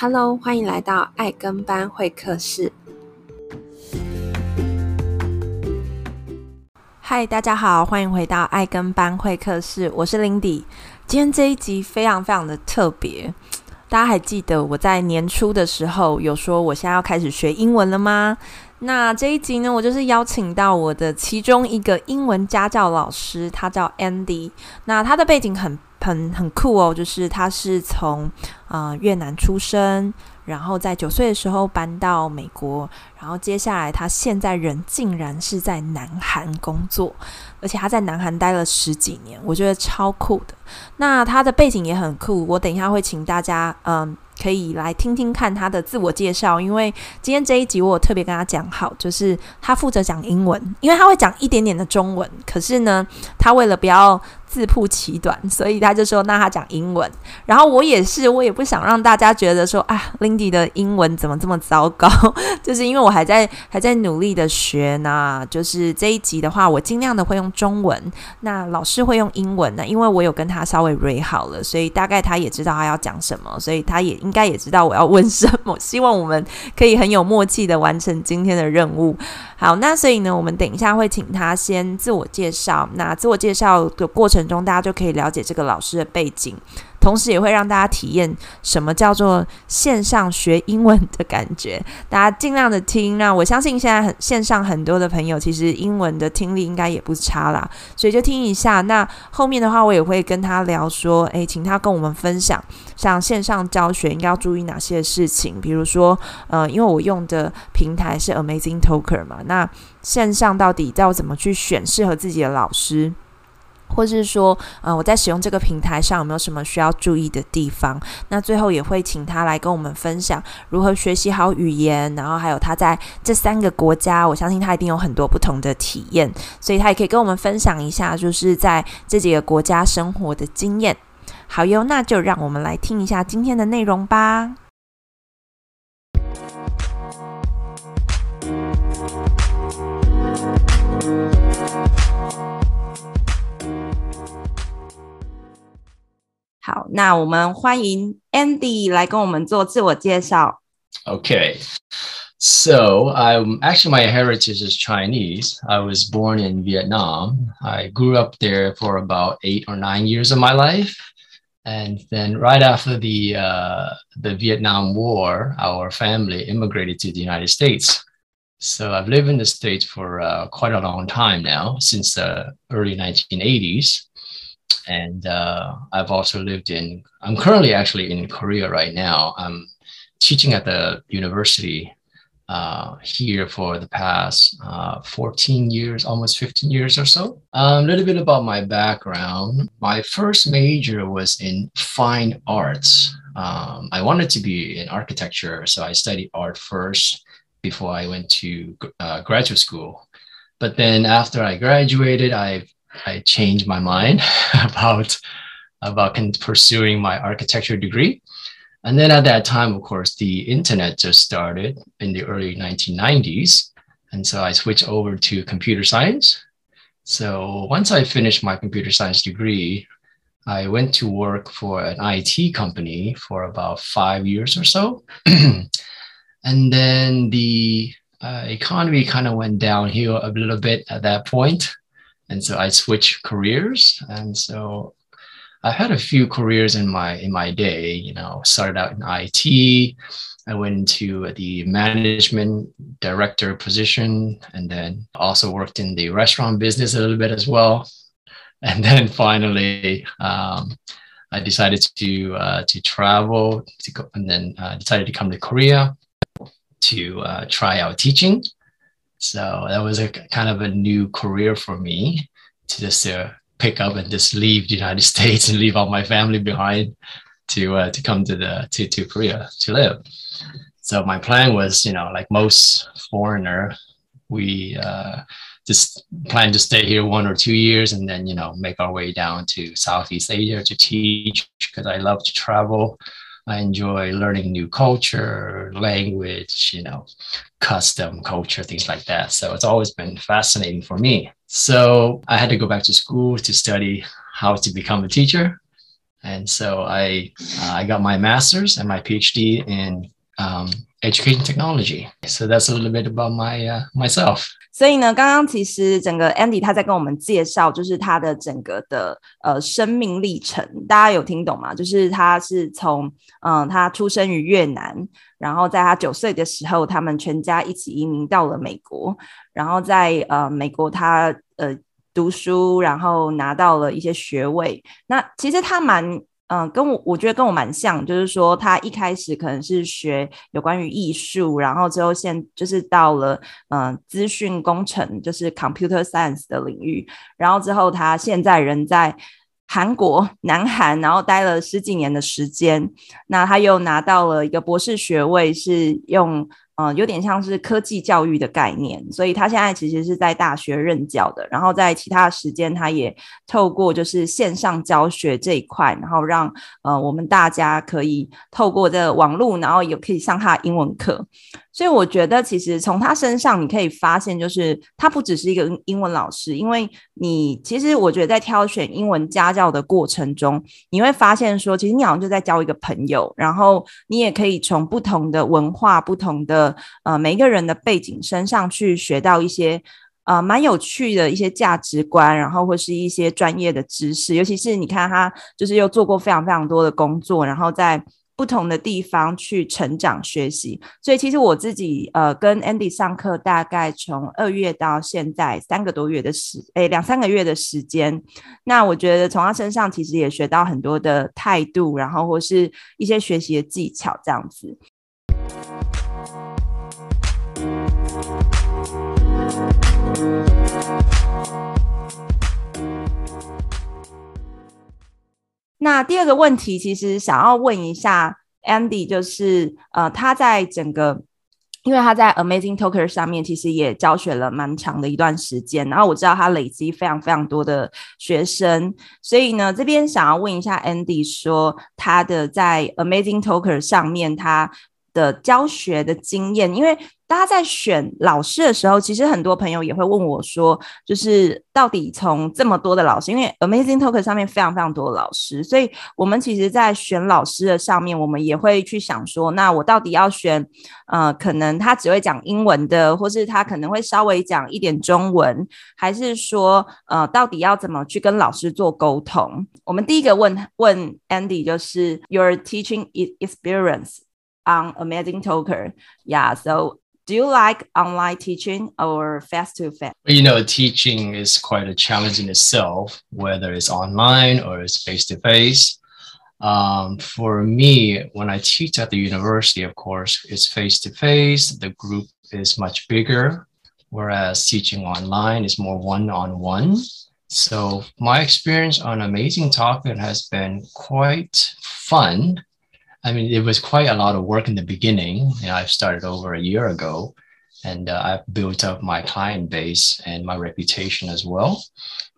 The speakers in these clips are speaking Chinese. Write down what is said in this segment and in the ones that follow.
Hello，欢迎来到爱跟班会客室。嗨，大家好，欢迎回到爱跟班会客室，我是 Lindy。今天这一集非常非常的特别，大家还记得我在年初的时候有说我现在要开始学英文了吗？那这一集呢，我就是邀请到我的其中一个英文家教老师，他叫 Andy。那他的背景很很很酷哦，就是他是从呃越南出生，然后在九岁的时候搬到美国，然后接下来他现在人竟然是在南韩工作，而且他在南韩待了十几年，我觉得超酷的。那他的背景也很酷，我等一下会请大家嗯。可以来听听看他的自我介绍，因为今天这一集我特别跟他讲好，就是他负责讲英文，因为他会讲一点点的中文，可是呢，他为了不要自曝其短，所以他就说，那他讲英文。然后我也是，我也不想让大家觉得说啊，Lindy 的英文怎么这么糟糕，就是因为我还在还在努力的学呢。就是这一集的话，我尽量的会用中文，那老师会用英文呢，因为我有跟他稍微 re 好了，所以大概他也知道他要讲什么，所以他也应该也知道我要问什么。希望我们可以很有默契的完成今天的任务。好，那所以呢，我们等一下会请他先自我介绍。那自我介绍的过程中，大家就可以了解这个老师的背景，同时也会让大家体验什么叫做线上学英文的感觉。大家尽量的听，那我相信现在很线上很多的朋友，其实英文的听力应该也不差啦，所以就听一下。那后面的话，我也会跟他聊说，诶，请他跟我们分享，像线上教学应该要注意哪些事情，比如说，呃，因为我用的平台是 Amazing Talker 嘛。那线上到底要怎么去选适合自己的老师，或者是说，嗯、呃，我在使用这个平台上有没有什么需要注意的地方？那最后也会请他来跟我们分享如何学习好语言，然后还有他在这三个国家，我相信他一定有很多不同的体验，所以他也可以跟我们分享一下，就是在这几个国家生活的经验。好哟，那就让我们来听一下今天的内容吧。好，那我们欢迎 Andy 来跟我们做自我介绍。Okay, so I'm actually my heritage is Chinese. I was born in Vietnam. I grew up there for about eight or nine years of my life, and then right after the uh, the Vietnam War, our family immigrated to the United States. So I've lived in the States for uh, quite a long time now, since the early 1980s. and uh, I've also lived in. I'm currently actually in Korea right now. I'm teaching at the university uh, here for the past uh, 14 years, almost 15 years or so. Um, a little bit about my background. My first major was in fine arts. Um, I wanted to be in architecture, so I studied art first before I went to uh, graduate school. But then after I graduated, I I changed my mind about about pursuing my architecture degree. And then at that time, of course, the internet just started in the early 1990s. And so I switched over to computer science. So once I finished my computer science degree, I went to work for an IT company for about five years or so. and then the uh, economy kind of went downhill a little bit at that point. And so I switched careers. And so I had a few careers in my in my day. You know, started out in IT. I went into the management director position, and then also worked in the restaurant business a little bit as well. And then finally, um, I decided to uh, to travel to go, and then uh, decided to come to Korea to uh, try out teaching. So that was a kind of a new career for me to just uh, pick up and just leave the United States and leave all my family behind to uh, to come to the to, to Korea to live. So my plan was, you know, like most foreigner, we uh, just plan to stay here one or two years and then, you know, make our way down to Southeast Asia to teach because I love to travel. I enjoy learning new culture, language, you know, custom culture, things like that. So it's always been fascinating for me. So I had to go back to school to study how to become a teacher. And so I, uh, I got my master's and my PhD in um, education technology. So that's a little bit about my uh, myself. 所以呢，刚刚其实整个 Andy 他在跟我们介绍，就是他的整个的呃生命历程，大家有听懂吗？就是他是从嗯、他出生于越南，然后在他九岁的时候，他们全家一起移民到了美国，然后在呃美国他呃读书，然后拿到了一些学位。那其实他蛮。嗯，跟我我觉得跟我蛮像，就是说他一开始可能是学有关于艺术，然后之后现就是到了嗯资讯工程，就是 computer science 的领域，然后之后他现在人在韩国南韩，然后待了十几年的时间，那他又拿到了一个博士学位，是用。嗯，有点像是科技教育的概念，所以他现在其实是在大学任教的，然后在其他时间，他也透过就是线上教学这一块，然后让呃我们大家可以透过这网络，然后也可以上他英文课。所以我觉得，其实从他身上你可以发现，就是他不只是一个英文老师，因为你其实我觉得在挑选英文家教的过程中，你会发现说，其实你好像就在交一个朋友，然后你也可以从不同的文化、不同的呃每一个人的背景身上去学到一些呃蛮有趣的一些价值观，然后或是一些专业的知识，尤其是你看他就是又做过非常非常多的工作，然后在。不同的地方去成长学习，所以其实我自己呃跟 Andy 上课，大概从二月到现在三个多月的时，诶两三个月的时间。那我觉得从他身上其实也学到很多的态度，然后或是一些学习的技巧这样子。那第二个问题，其实想要问一下 Andy，就是呃，他在整个，因为他在 Amazing Talker 上面其实也教学了蛮长的一段时间，然后我知道他累积非常非常多的学生，所以呢，这边想要问一下 Andy，说他的在 Amazing Talker 上面他的教学的经验，因为。大家在选老师的时候，其实很多朋友也会问我说，就是到底从这么多的老师，因为 Amazing Talker 上面非常非常多的老师，所以我们其实，在选老师的上面，我们也会去想说，那我到底要选，呃，可能他只会讲英文的，或是他可能会稍微讲一点中文，还是说，呃，到底要怎么去跟老师做沟通？我们第一个问问 Andy 就是 Your teaching experience on Amazing Talker，Yeah，so Do you like online teaching or face to face? You know, teaching is quite a challenge in itself, whether it's online or it's face to face. For me, when I teach at the university, of course, it's face to face. The group is much bigger, whereas teaching online is more one on one. So, my experience on Amazing Talker has been quite fun I mean, it was quite a lot of work in the beginning. You know, I started over a year ago, and uh, I've built up my client base and my reputation as well.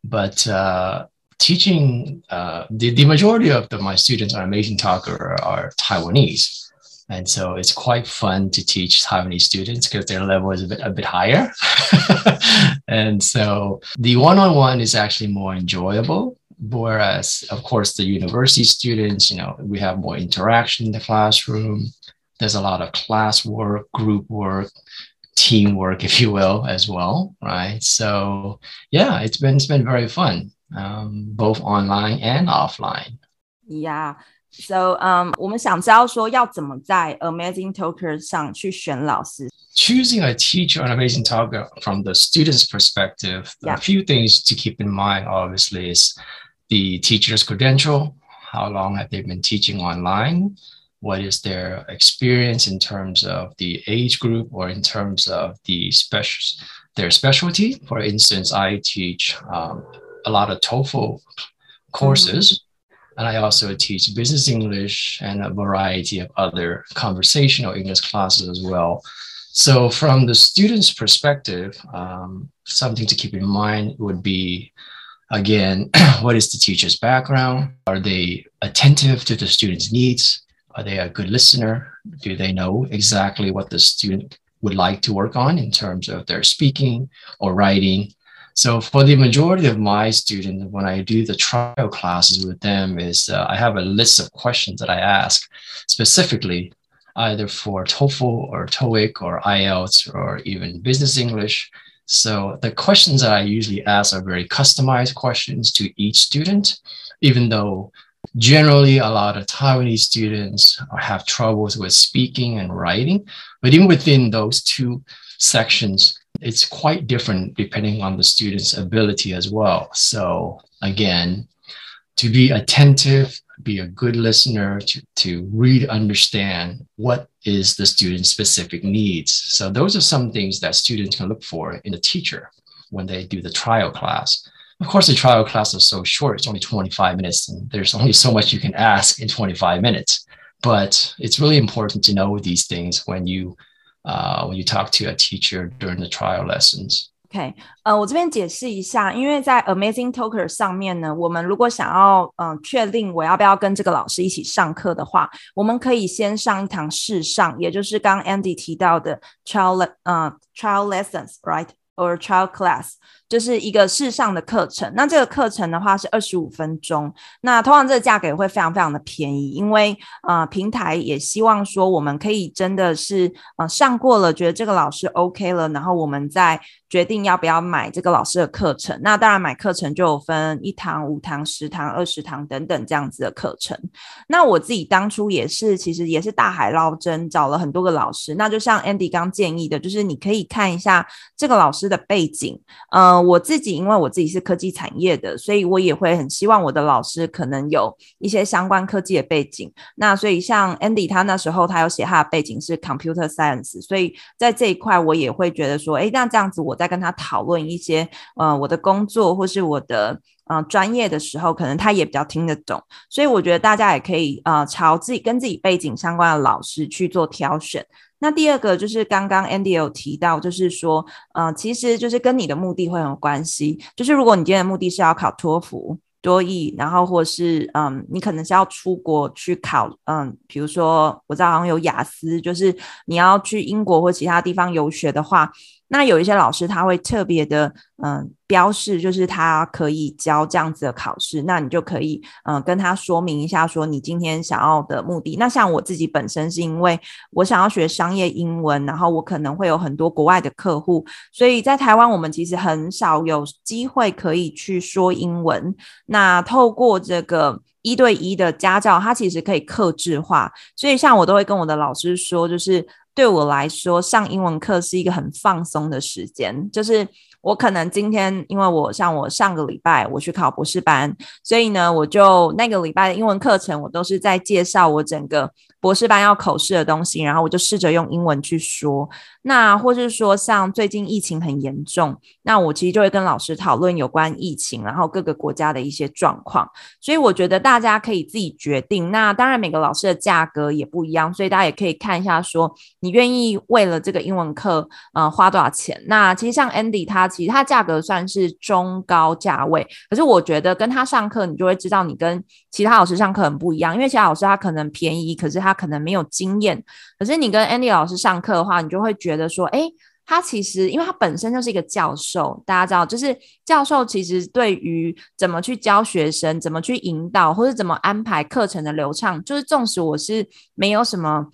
But uh, teaching, uh, the, the majority of the, my students on Amazing Talker are, are Taiwanese. And so it's quite fun to teach Taiwanese students because their level is a bit, a bit higher. and so the one-on-one is actually more enjoyable whereas of course the university students you know we have more interaction in the classroom there's a lot of class work group work teamwork if you will as well right so yeah it's been it's been very fun um, both online and offline yeah so um 我们想知道说要怎么在 Amazing Talker 上去选老师 choosing a teacher on Amazing Talker from the student's perspective yeah. a few things to keep in mind obviously is the teacher's credential, how long have they been teaching online, what is their experience in terms of the age group or in terms of the special their specialty. For instance, I teach um, a lot of TOEFL courses, mm-hmm. and I also teach business English and a variety of other conversational English classes as well. So, from the student's perspective, um, something to keep in mind would be Again, what is the teacher's background? Are they attentive to the student's needs? Are they a good listener? Do they know exactly what the student would like to work on in terms of their speaking or writing? So for the majority of my students, when I do the trial classes with them, is uh, I have a list of questions that I ask specifically, either for TOEFL or TOEIC or IELTS or even business English. So the questions that I usually ask are very customized questions to each student, even though generally a lot of Taiwanese students have troubles with speaking and writing. But even within those two sections, it's quite different depending on the student's ability as well. So again, to be attentive, be a good listener, to, to really understand what is the student's specific needs. So those are some things that students can look for in a teacher when they do the trial class. Of course, the trial class is so short, it's only 25 minutes, and there's only so much you can ask in 25 minutes. But it's really important to know these things when you uh, when you talk to a teacher during the trial lessons. OK，呃，我这边解释一下，因为在 Amazing Talker 上面呢，我们如果想要嗯、确定我要不要跟这个老师一起上课的话，我们可以先上一堂试上，也就是刚 Andy 提到的 trial 呃 trial lessons，right or trial class。就是一个试上的课程，那这个课程的话是二十五分钟，那通常这个价格也会非常非常的便宜，因为呃平台也希望说我们可以真的是呃上过了，觉得这个老师 OK 了，然后我们再决定要不要买这个老师的课程。那当然买课程就有分一堂、五堂、十堂、二十堂等等这样子的课程。那我自己当初也是，其实也是大海捞针，找了很多个老师。那就像 Andy 刚建议的，就是你可以看一下这个老师的背景，呃。我自己，因为我自己是科技产业的，所以我也会很希望我的老师可能有一些相关科技的背景。那所以像 Andy 他那时候他有写他的背景是 Computer Science，所以在这一块我也会觉得说，哎，那这样子我在跟他讨论一些呃我的工作或是我的呃专业的时候，可能他也比较听得懂。所以我觉得大家也可以呃朝自己跟自己背景相关的老师去做挑选。那第二个就是刚刚 Andy 有提到，就是说，呃，其实就是跟你的目的会有关系。就是如果你今天的目的是要考托福、多益，然后或是，嗯，你可能是要出国去考，嗯，比如说我知道好像有雅思，就是你要去英国或其他地方游学的话。那有一些老师他会特别的，嗯，标示就是他可以教这样子的考试，那你就可以，嗯，跟他说明一下，说你今天想要的目的。那像我自己本身是因为我想要学商业英文，然后我可能会有很多国外的客户，所以在台湾我们其实很少有机会可以去说英文。那透过这个一对一的家教，它其实可以克制化，所以像我都会跟我的老师说，就是。对我来说，上英文课是一个很放松的时间。就是我可能今天，因为我像我上个礼拜我去考博士班，所以呢，我就那个礼拜的英文课程，我都是在介绍我整个。博士班要口试的东西，然后我就试着用英文去说。那或是说，像最近疫情很严重，那我其实就会跟老师讨论有关疫情，然后各个国家的一些状况。所以我觉得大家可以自己决定。那当然每个老师的价格也不一样，所以大家也可以看一下，说你愿意为了这个英文课，呃，花多少钱。那其实像 Andy 他其实他价格算是中高价位，可是我觉得跟他上课，你就会知道你跟其他老师上课很不一样，因为其他老师他可能便宜，可是他。可能没有经验，可是你跟 Andy 老师上课的话，你就会觉得说，哎，他其实因为他本身就是一个教授，大家知道，就是教授其实对于怎么去教学生、怎么去引导，或者怎么安排课程的流畅，就是纵使我是没有什么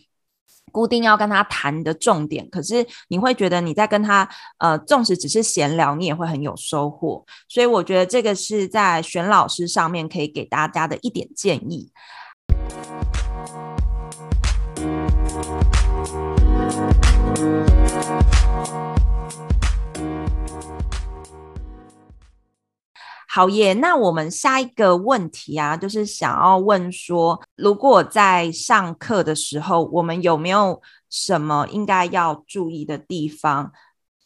固定要跟他谈的重点，可是你会觉得你在跟他，呃，纵使只是闲聊，你也会很有收获。所以我觉得这个是在选老师上面可以给大家的一点建议。好耶，那我们下一个问题啊，就是想要问说，如果在上课的时候，我们有没有什么应该要注意的地方？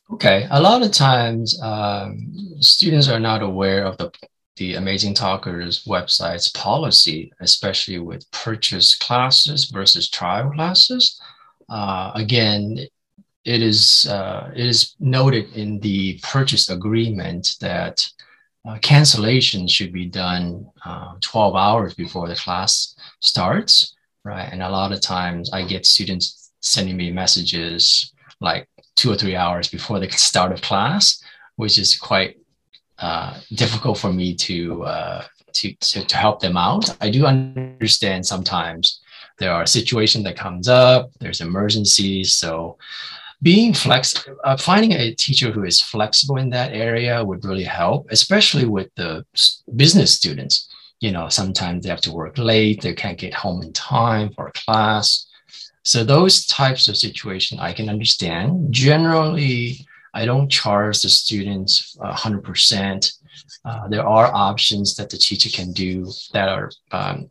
Okay, a lot of times, um, students are not aware of the the Amazing Talkers website's policy, especially with purchase classes versus trial classes. Uh, again, it is uh, it is noted in the purchase agreement that uh, cancellation should be done uh, 12 hours before the class starts, right? And a lot of times I get students sending me messages like two or three hours before the start of class, which is quite uh, difficult for me to, uh, to, to to help them out. I do understand sometimes there are situations that comes up. There's emergencies, so being flexible, uh, finding a teacher who is flexible in that area would really help, especially with the business students. You know, sometimes they have to work late, they can't get home in time for class. So those types of situation I can understand. Generally, I don't charge the students 100%. Uh, there are options that the teacher can do that are um,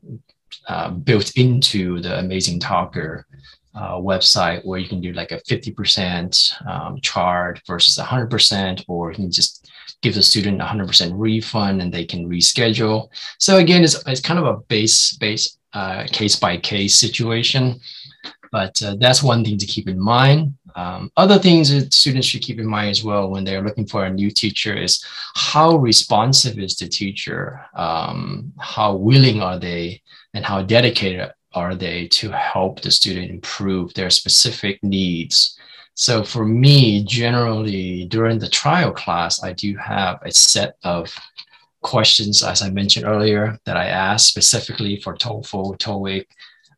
uh, built into the Amazing Talker uh, website where you can do like a 50% um, charge versus 100%, or you can just give the student 100% refund and they can reschedule. So again, it's, it's kind of a base, base case by case situation, but uh, that's one thing to keep in mind. Um, other things that students should keep in mind as well when they're looking for a new teacher is how responsive is the teacher? Um, how willing are they and how dedicated are they to help the student improve their specific needs? So for me, generally during the trial class, I do have a set of questions, as I mentioned earlier, that I ask specifically for TOEFL, TOEIC,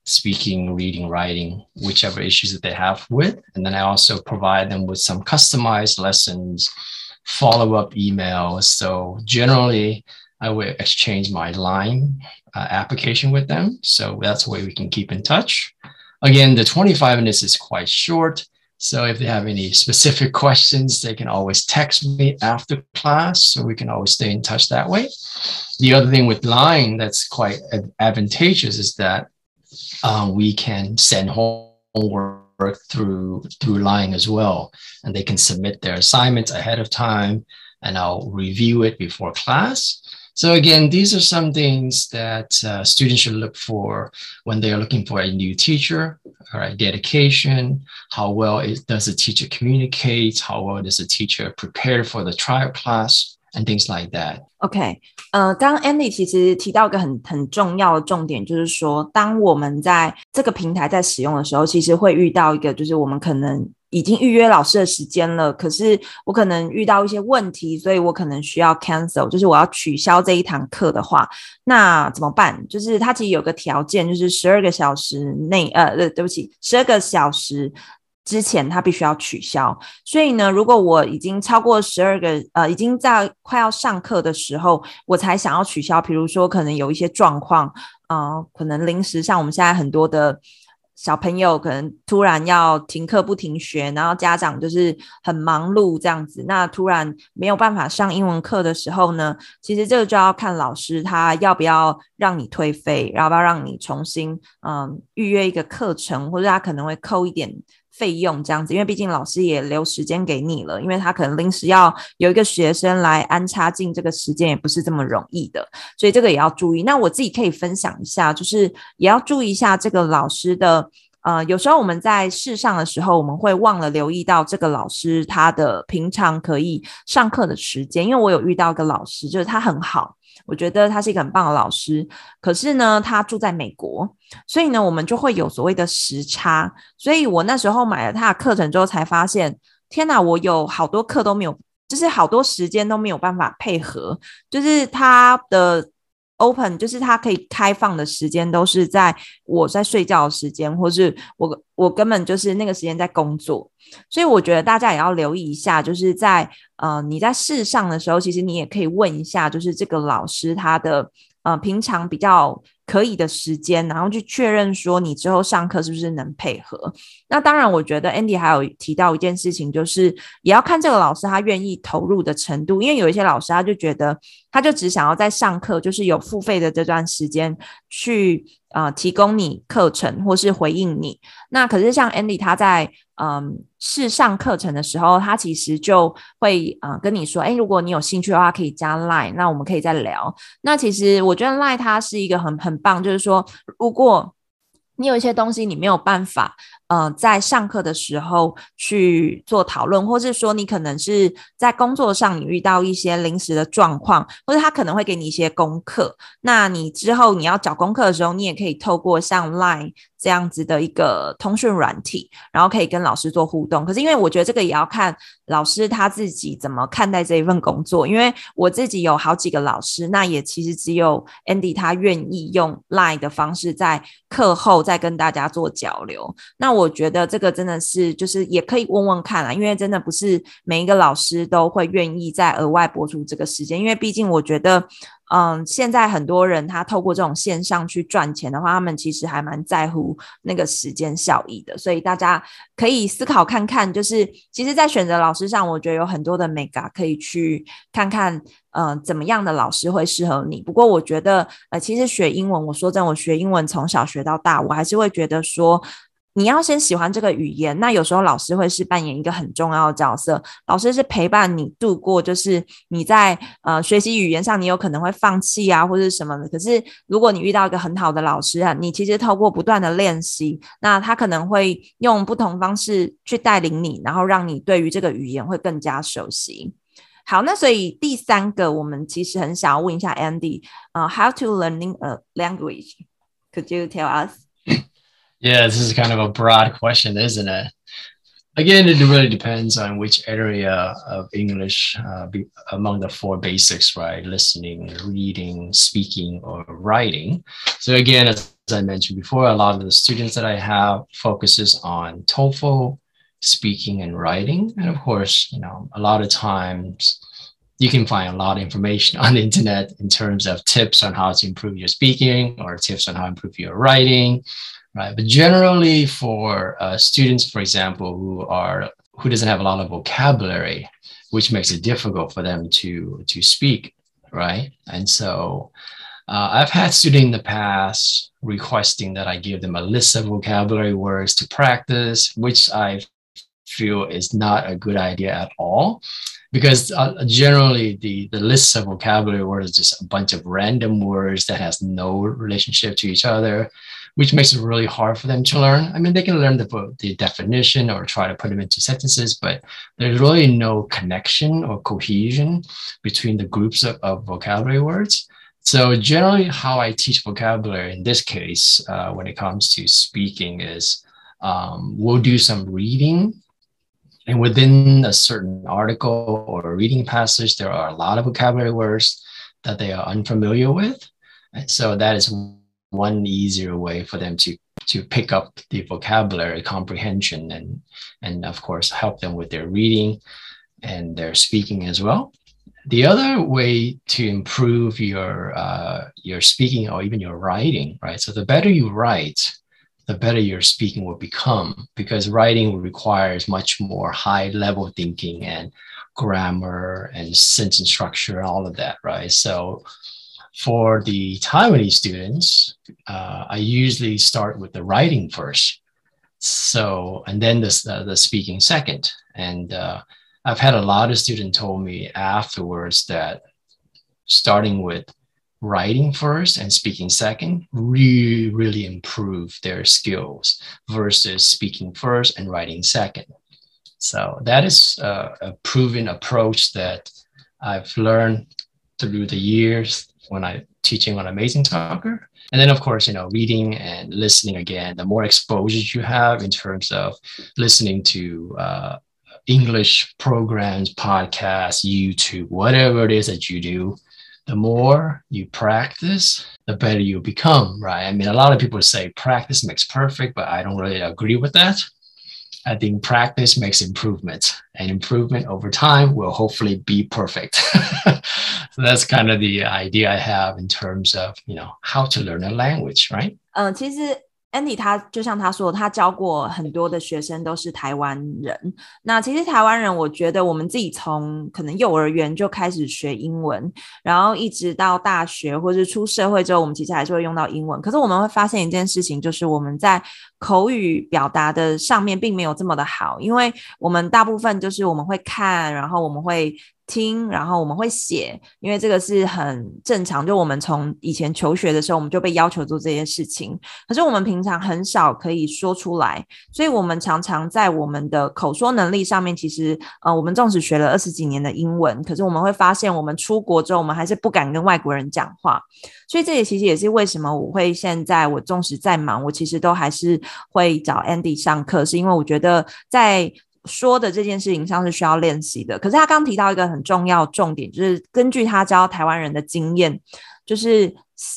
speaking, reading, writing, whichever issues that they have with. And then I also provide them with some customized lessons, follow-up emails. So generally, I will exchange my line uh, application with them. So that's the way we can keep in touch. Again, the 25 minutes is quite short. So if they have any specific questions, they can always text me after class. So we can always stay in touch that way. The other thing with Line that's quite advantageous is that uh, we can send homework through through Line as well, and they can submit their assignments ahead of time, and I'll review it before class. So again, these are some things that uh, students should look for when they are looking for a new teacher, all right, dedication, how well it, does the teacher communicate, how well does the teacher prepare for the trial class, and things like that. OK，呃，刚刚 Andy 其实提到一个很很重要的重点，就是说，当我们在这个平台在使用的时候，其实会遇到一个，就是我们可能 已经预约老师的时间了，可是我可能遇到一些问题，所以我可能需要 cancel，就是我要取消这一堂课的话，那怎么办？就是它其实有个条件，就是十二个小时内，呃，对不起，十二个小时。之前他必须要取消，所以呢，如果我已经超过十二个，呃，已经在快要上课的时候，我才想要取消，比如说可能有一些状况，啊、可能临时像我们现在很多的小朋友可能突然要停课不停学，然后家长就是很忙碌这样子，那突然没有办法上英文课的时候呢，其实这个就要看老师他要不要让你退费，要不要让你重新嗯、预约一个课程，或者他可能会扣一点。费用这样子，因为毕竟老师也留时间给你了，因为他可能临时要有一个学生来安插进这个时间，也不是这么容易的，所以这个也要注意。那我自己可以分享一下，就是也要注意一下这个老师的，呃，有时候我们在试上的时候，我们会忘了留意到这个老师他的平常可以上课的时间，因为我有遇到一个老师，就是他很好。我觉得他是一个很棒的老师，可是呢，他住在美国，所以呢，我们就会有所谓的时差。所以我那时候买了他的课程之后，才发现，天哪，我有好多课都没有，就是好多时间都没有办法配合，就是他的。Open 就是它可以开放的时间都是在我在睡觉的时间，或是我我根本就是那个时间在工作，所以我觉得大家也要留意一下，就是在呃你在试上的时候，其实你也可以问一下，就是这个老师他的呃平常比较。可以的时间，然后去确认说你之后上课是不是能配合。那当然，我觉得 Andy 还有提到一件事情，就是也要看这个老师他愿意投入的程度，因为有一些老师他就觉得他就只想要在上课，就是有付费的这段时间去啊、呃、提供你课程或是回应你。那可是像 Andy 他在。嗯，试上课程的时候，他其实就会啊、跟你说，哎，如果你有兴趣的话，可以加 Line，那我们可以再聊。那其实我觉得 Line 它是一个很很棒，就是说，如果你有一些东西你没有办法呃，在上课的时候去做讨论，或是说你可能是在工作上你遇到一些临时的状况，或者他可能会给你一些功课。那你之后你要找功课的时候，你也可以透过像 Line 这样子的一个通讯软体，然后可以跟老师做互动。可是因为我觉得这个也要看老师他自己怎么看待这一份工作。因为我自己有好几个老师，那也其实只有 Andy 他愿意用 Line 的方式在课后再跟大家做交流。那我。我觉得这个真的是，就是也可以问问看啦，因为真的不是每一个老师都会愿意再额外播出这个时间，因为毕竟我觉得，嗯，现在很多人他透过这种线上去赚钱的话，他们其实还蛮在乎那个时间效益的，所以大家可以思考看看，就是其实，在选择老师上，我觉得有很多的眉角可以去看看，嗯，怎么样的老师会适合你。不过我觉得，呃，其实学英文，我说真，我学英文从小学到大，我还是会觉得说。你要先喜欢这个语言，那有时候老师会是扮演一个很重要的角色。老师是陪伴你度过，就是你在呃学习语言上，你有可能会放弃啊，或者什么的。可是如果你遇到一个很好的老师啊，你其实透过不断的练习，那他可能会用不同方式去带领你，然后让你对于这个语言会更加熟悉。好，那所以第三个，我们其实很想要问一下 Andy，呃，How to learning a language？Could you tell us？us？Yeah, this is kind of a broad question, isn't it? Again, it really depends on which area of English uh, be, among the four basics, right? Listening, reading, speaking, or writing. So again, as I mentioned before, a lot of the students that I have focuses on TOEFL, speaking and writing. And of course, you know, a lot of times you can find a lot of information on the internet in terms of tips on how to improve your speaking or tips on how to improve your writing right? But generally, for uh, students, for example, who are who doesn't have a lot of vocabulary, which makes it difficult for them to to speak, right? And so, uh, I've had students in the past requesting that I give them a list of vocabulary words to practice, which I feel is not a good idea at all because uh, generally the, the list of vocabulary words is just a bunch of random words that has no relationship to each other which makes it really hard for them to learn. I mean, they can learn the, the definition or try to put them into sentences, but there's really no connection or cohesion between the groups of, of vocabulary words. So generally how I teach vocabulary in this case, uh, when it comes to speaking is um, we'll do some reading and within a certain article or reading passage, there are a lot of vocabulary words that they are unfamiliar with. And so that is one easier way for them to to pick up the vocabulary comprehension and and of course help them with their reading and their speaking as well. The other way to improve your uh, your speaking or even your writing right? So the better you write the better your speaking will become because writing requires much more high level thinking and grammar and sentence structure and all of that right? So for the Taiwanese students, uh, I usually start with the writing first. So, and then the, the speaking second. And uh, I've had a lot of students told me afterwards that starting with writing first and speaking second really, really improve their skills versus speaking first and writing second. So that is uh, a proven approach that I've learned through the years when I'm teaching on Amazing Talker. And then, of course, you know, reading and listening again, the more exposure you have in terms of listening to uh, English programs, podcasts, YouTube, whatever it is that you do, the more you practice, the better you become, right? I mean, a lot of people say practice makes perfect, but I don't really agree with that. I think practice makes improvement, and improvement over time will hopefully be perfect. so that's kind of the idea I have in terms of you know how to learn a language, right? 嗯、呃，其实 Andy 他就像他说，他教过很多的学生都是台湾人。那其实台湾人，我觉得我们自己从可能幼儿园就开始学英文，然后一直到大学或者出社会之后，我们其实还是会用到英文。可是我们会发现一件事情，就是我们在口语表达的上面并没有这么的好，因为我们大部分就是我们会看，然后我们会。听，然后我们会写，因为这个是很正常。就我们从以前求学的时候，我们就被要求做这些事情。可是我们平常很少可以说出来，所以我们常常在我们的口说能力上面，其实呃，我们纵使学了二十几年的英文，可是我们会发现，我们出国之后，我们还是不敢跟外国人讲话。所以这也其实也是为什么我会现在我纵使再忙，我其实都还是会找 Andy 上课，是因为我觉得在。说的这件事情上是需要练习的，可是他刚提到一个很重要重点，就是根据他教台湾人的经验，就是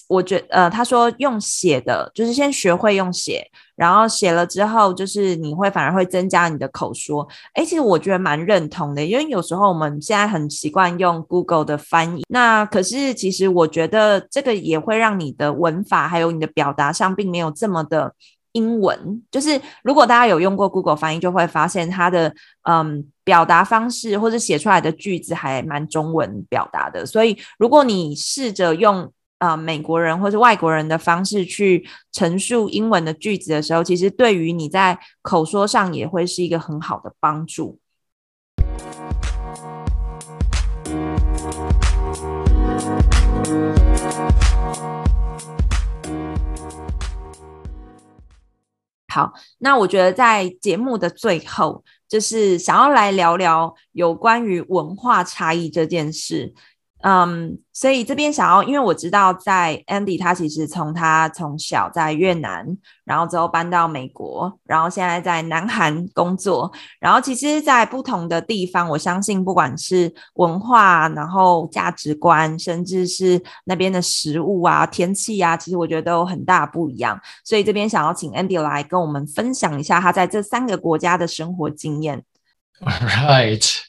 我觉得呃，他说用写的，就是先学会用写，然后写了之后，就是你会反而会增加你的口说。诶，其实我觉得蛮认同的，因为有时候我们现在很习惯用 Google 的翻译，那可是其实我觉得这个也会让你的文法还有你的表达上并没有这么的。英文就是，如果大家有用过 Google 翻译，就会发现它的嗯表达方式或者写出来的句子还蛮中文表达的。所以，如果你试着用啊、呃、美国人或者外国人的方式去陈述英文的句子的时候，其实对于你在口说上也会是一个很好的帮助。好，那我觉得在节目的最后，就是想要来聊聊有关于文化差异这件事。嗯，所以这边想要，因为我知道在 Andy 他其实从他从小在越南，然后之后搬到美国，然后现在在南韩工作，然后其实，在不同的地方，我相信不管是文化，然后价值观，甚至是那边的食物啊、天气啊，其实我觉得都有很大不一样。所以这边想要请 Andy 来跟我们分享一下他在这三个国家的生活经验。Right.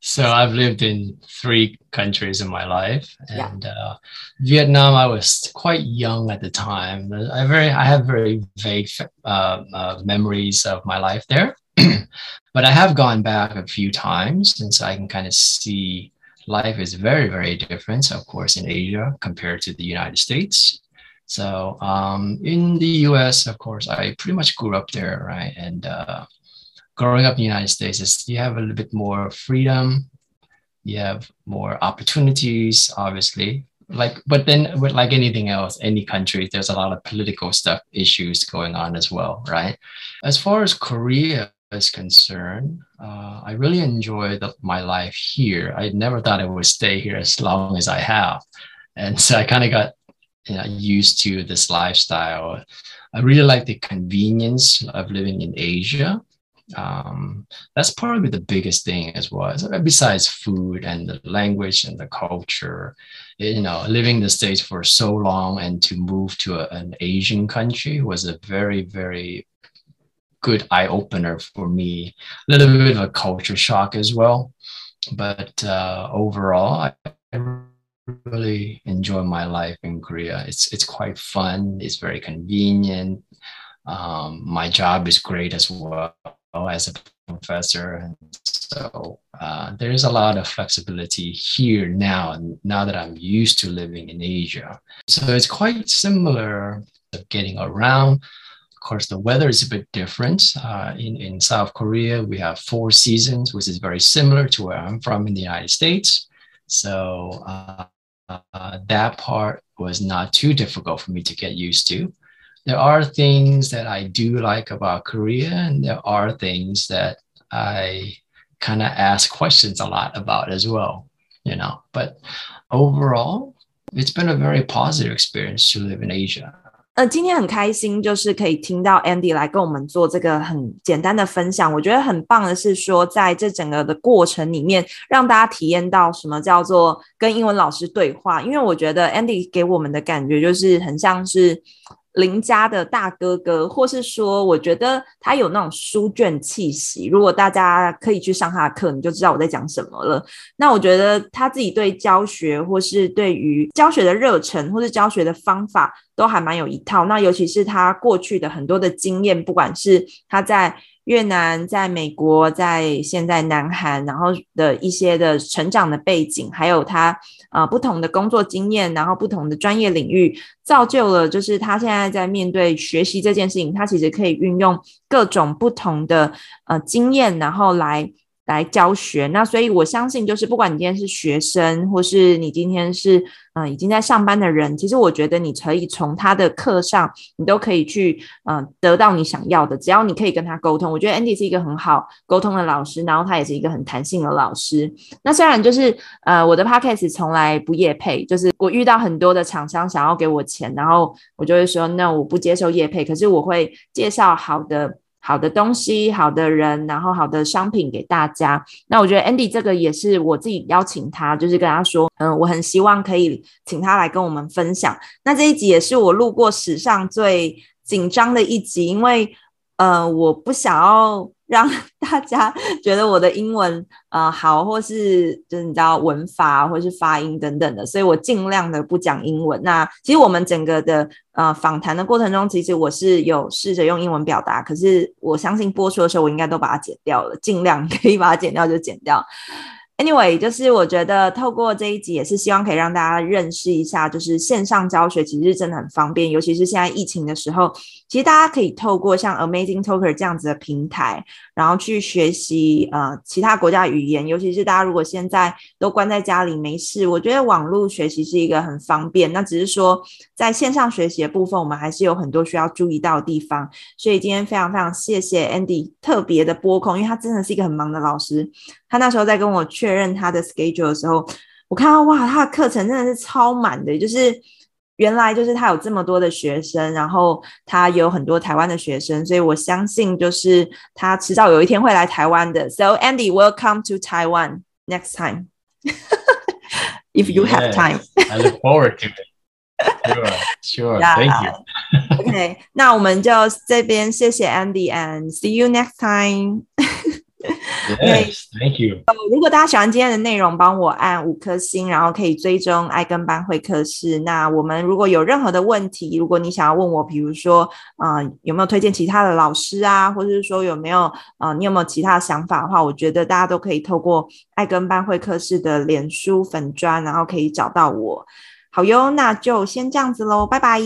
So I've lived in three countries in my life, and yeah. uh, Vietnam. I was quite young at the time. I very, I have very vague uh, uh, memories of my life there, but I have gone back a few times, and so I can kind of see life is very, very different. Of course, in Asia compared to the United States. So um, in the U.S., of course, I pretty much grew up there, right, and uh, growing up in the United States is you have a little bit more freedom, you have more opportunities, obviously. Like, but then with like anything else, any country, there's a lot of political stuff issues going on as well, right? As far as Korea is concerned, uh, I really enjoy the, my life here. I never thought I would stay here as long as I have, and so I kind of got you know, used to this lifestyle. I really like the convenience of living in Asia um, that's probably the biggest thing as well. Besides food and the language and the culture you know living in the states for so long and to move to a, an asian country was a very very good eye-opener for me. A little bit of a culture shock as well but uh, overall I really enjoy my life in korea. It's it's quite fun. It's very convenient. Um, my job is great as well as a professor. And so uh, there's a lot of flexibility here now, now that I'm used to living in Asia. So it's quite similar of getting around. Of course, the weather is a bit different. Uh, in, in South Korea, we have four seasons, which is very similar to where I'm from in the United States. So uh, uh, that part was not too difficult for me to get used to there are things that I do like about Korea, and there are things that I kind of ask questions a lot about as well, you know. But overall, it's been a very positive experience to live in Asia. 呃，今天很开心，就是可以听到 Andy 来跟我们做这个很简单的分享。我觉得很棒的是说，在这整个的过程里面，让大家体验到什么叫做跟英文老师对话。因为我觉得 Andy 给我们的感觉就是很像是。 邻家的大哥哥，或是说，我觉得他有那种书卷气息。如果大家可以去上他的课，你就知道我在讲什么了。那我觉得他自己对教学，或是对于教学的热忱，或是教学的方法，都还蛮有一套。那尤其是他过去的很多的经验，不管是他在越南、在美国、在现在南韩，然后的一些的成长的背景，还有他呃不同的工作经验，然后不同的专业领域，造就了就是他现在在面对学习这件事情，他其实可以运用各种不同的呃经验，然后来。来教学。那所以我相信，就是不管你今天是学生，或是你今天是嗯、已经在上班的人，其实我觉得你可以从他的课上，你都可以去嗯、得到你想要的。只要你可以跟他沟通，我觉得 Andy 是一个很好沟通的老师，然后他也是一个很弹性的老师。那虽然就是呃我的 Podcast 从来不业配，就是我遇到很多的厂商想要给我钱，然后我就会说那我不接受业配，可是我会介绍好的。好的东西，好的人，然后好的商品给大家。那我觉得 Andy 这个也是我自己邀请他，就是跟他说，嗯，我很希望可以请他来跟我们分享。那这一集也是我录过史上最紧张的一集，因为呃，我不想要。让 大家 觉得我的英文呃好，或是就是你知道文法或是发音等等的，所以我尽量的不讲英文。那其实我们整个的呃访谈的过程中，其实我是有试着用英文表达，可是我相信播出的时候我应该都把它剪掉了，尽量 可以把它剪掉就剪掉。Anyway，就是我觉得透过这一集也是希望可以让大家认识一下，就是线上教学其实真的很方便，尤其是现在疫情的时候，其实大家可以透过像 Amazing Talker 这样子的平台，然后去学习呃其他国家语言，尤其是大家如果现在都关在家里没事，我觉得网络学习是一个很方便。那只是说在线上学习的部分，我们还是有很多需要注意到的地方。所以今天非常非常谢谢 Andy 特别的拨空，因为他真的是一个很忙的老师。他那时候在跟我确认他的 schedule 的时候，我看到哇，他的课程真的是超满的，就是原来就是他有这么多的学生，然后他有很多台湾的学生，所以我相信就是他迟早有一天会来台湾的。So Andy, welcome to Taiwan next time, if you have time. I look forward to it. Sure, sure. Thank you. OK，那我们就这边谢谢 Andy and see you next time. Yes, thank you. 如果大家喜欢今天的内容，帮我按五颗星，然后可以追踪爱跟班会客室。那我们如果有任何的问题，如果你想要问我，比如说，呃，有没有推荐其他的老师啊，或者是说有没有，呃，你有没有其他的想法的话，我觉得大家都可以透过爱跟班会客室的脸书粉砖，然后可以找到我。好哟，那就先这样子喽，拜拜。